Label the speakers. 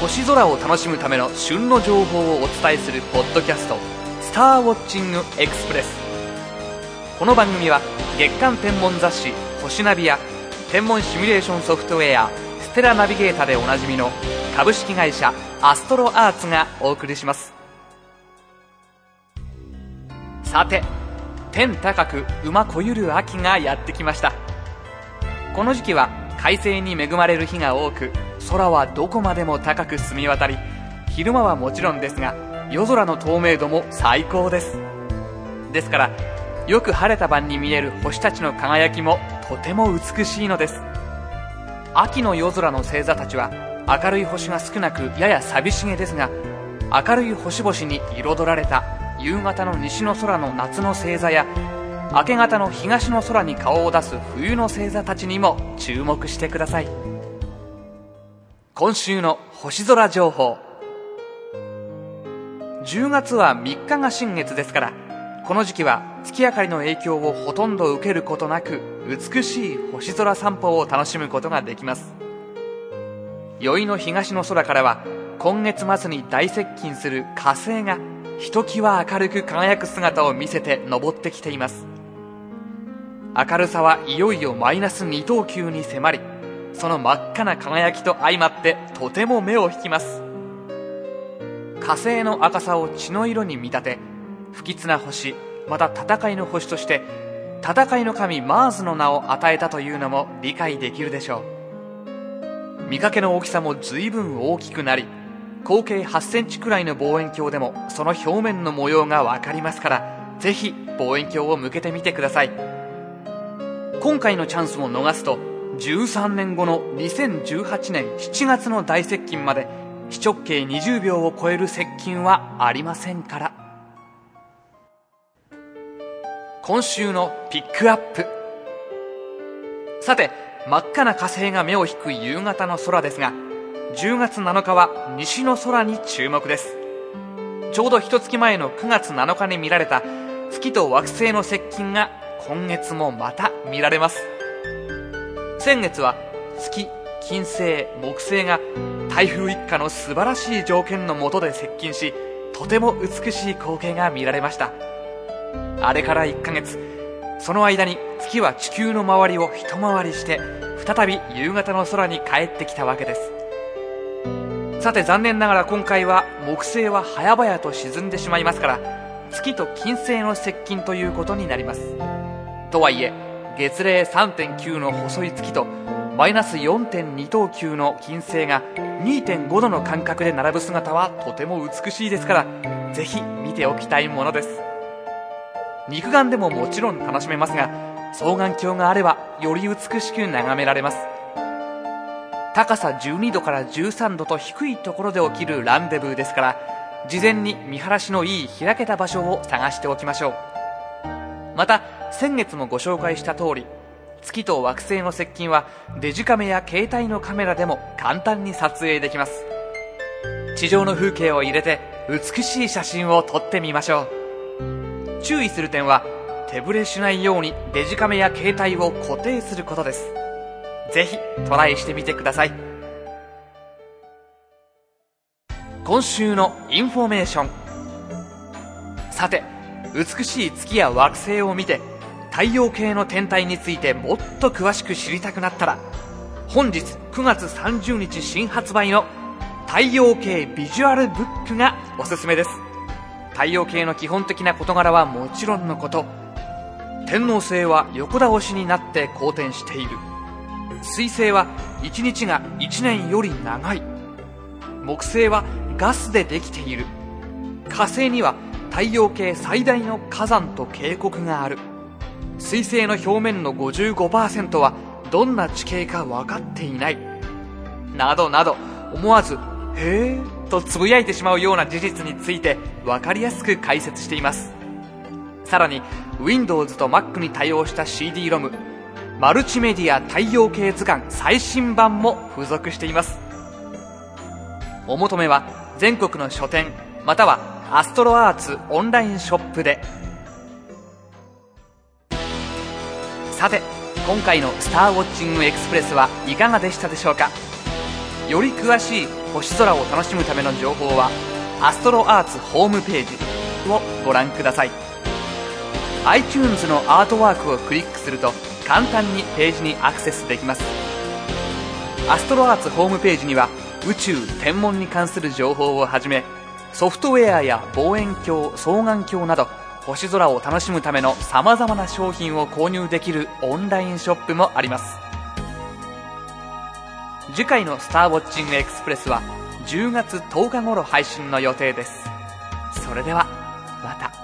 Speaker 1: 星空を楽しむための旬の情報をお伝えするポッドキャスト「スターウォッチングエクスプレス」この番組は月間天文雑誌「星ナビ」や天文シミュレーションソフトウェア「ステラナビゲータ」でおなじみの株式会社アストロアーツがお送りします。さて天高く馬こゆる秋がやってきました。この時期は快晴に恵まれる日が多く空はどこまでも高く澄み渡り昼間はもちろんですが夜空の透明度も最高です。ですからよく晴れた晩に見える星たちの輝きもとても美しいのです。秋の夜空の星座たちは明るい星が少なくやや寂しげですが明るい星々に彩られた夕方の西の空の夏の星座や明け方の東の空に顔を出す冬の星座たちにも注目してください。今週の星空情報。10月は3日が新月ですからこの時期は月明かりの影響をほとんど受けることなく美しい星空散歩を楽しむことができます。宵の東の空からは今月末に大接近する火星がひときわ明るく輝く姿を見せて登ってきています。明るさはいよいよマイナス2等級に迫りその真っ赤な輝きと相まってとても目を引きます。火星の赤さを血の色に見立て不吉な星また戦いの星として戦いの神マーズの名を与えたというのも理解できるでしょう。見かけの大きさも随分大きくなり合計8センチくらいの望遠鏡でもその表面の模様が分かりますからぜひ望遠鏡を向けてみてください。今回のチャンスを逃すと13年後の2018年7月の大接近まで非直径20秒を超える接近はありませんから。今週のピックアップ。さて真っ赤な火星が目を引く夕方の空ですが10月7日は西の空に注目です。ちょうど一月前の9月7日に見られた月と惑星の接近が今月もまた見られます。先月は月金星木星が台風一過の素晴らしい条件の下で接近しとても美しい光景が見られました。あれから1ヶ月その間に月は地球の周りを一回りして再び夕方の空に帰ってきたわけです。さて残念ながら今回は木星は早々と沈んでしまいますから月と金星の接近ということになります。とはいえ月齢3.9の細い月とマイナス4.2等級の金星が2.5度の間隔で並ぶ姿はとても美しいですからぜひ見ておきたいものです。肉眼でももちろん楽しめますが双眼鏡があればより美しく眺められます。高さ12度から13度と低いところで起きるランデブーですから事前に見晴らしのいい開けた場所を探しておきましょう。また先月もご紹介した通り月と惑星の接近はデジカメや携帯のカメラでも簡単に撮影できます。地上の風景を入れて美しい写真を撮ってみましょう。注意する点は手ぶれしないようにデジカメや携帯を固定することです。ぜひトライしてみてください。今週のインフォメーション。さて美しい月や惑星を見て太陽系の天体についてもっと詳しく知りたくなったら本日9月30日新発売の太陽系ビジュアルブックがおすすめです。太陽系の基本的な事柄はもちろんのこと天王星は横倒しになって公転している。水星は1日が1年より長い。木星はガスでできている。火星には太陽系最大の火山と渓谷がある。水星の表面の55%はどんな地形か分かっていない。などなど思わず「へえ」とつぶやいてしまうような事実について分かりやすく解説しています。さらに Windows と Mac に対応した CD-ROM マルチメディア太陽系図鑑最新版も付属しています。お求めは全国の書店またはアストロアーツオンラインショップでさて今回の「スターウォッチングエクスプレス」はいかがでしたでしょうか？より詳しい星空を楽しむための情報はアストロアーツホームページをご覧ください。iTunes のアートワークをクリックすると簡単にページにアクセスできます。アストロアーツホームページには宇宙天文に関する情報をはじめソフトウェアや望遠鏡双眼鏡など星空を楽しむための様々な商品を購入できるオンラインショップもあります。次回の「スターウォッチングエクスプレス」は10月10日頃配信の予定です。それではまた。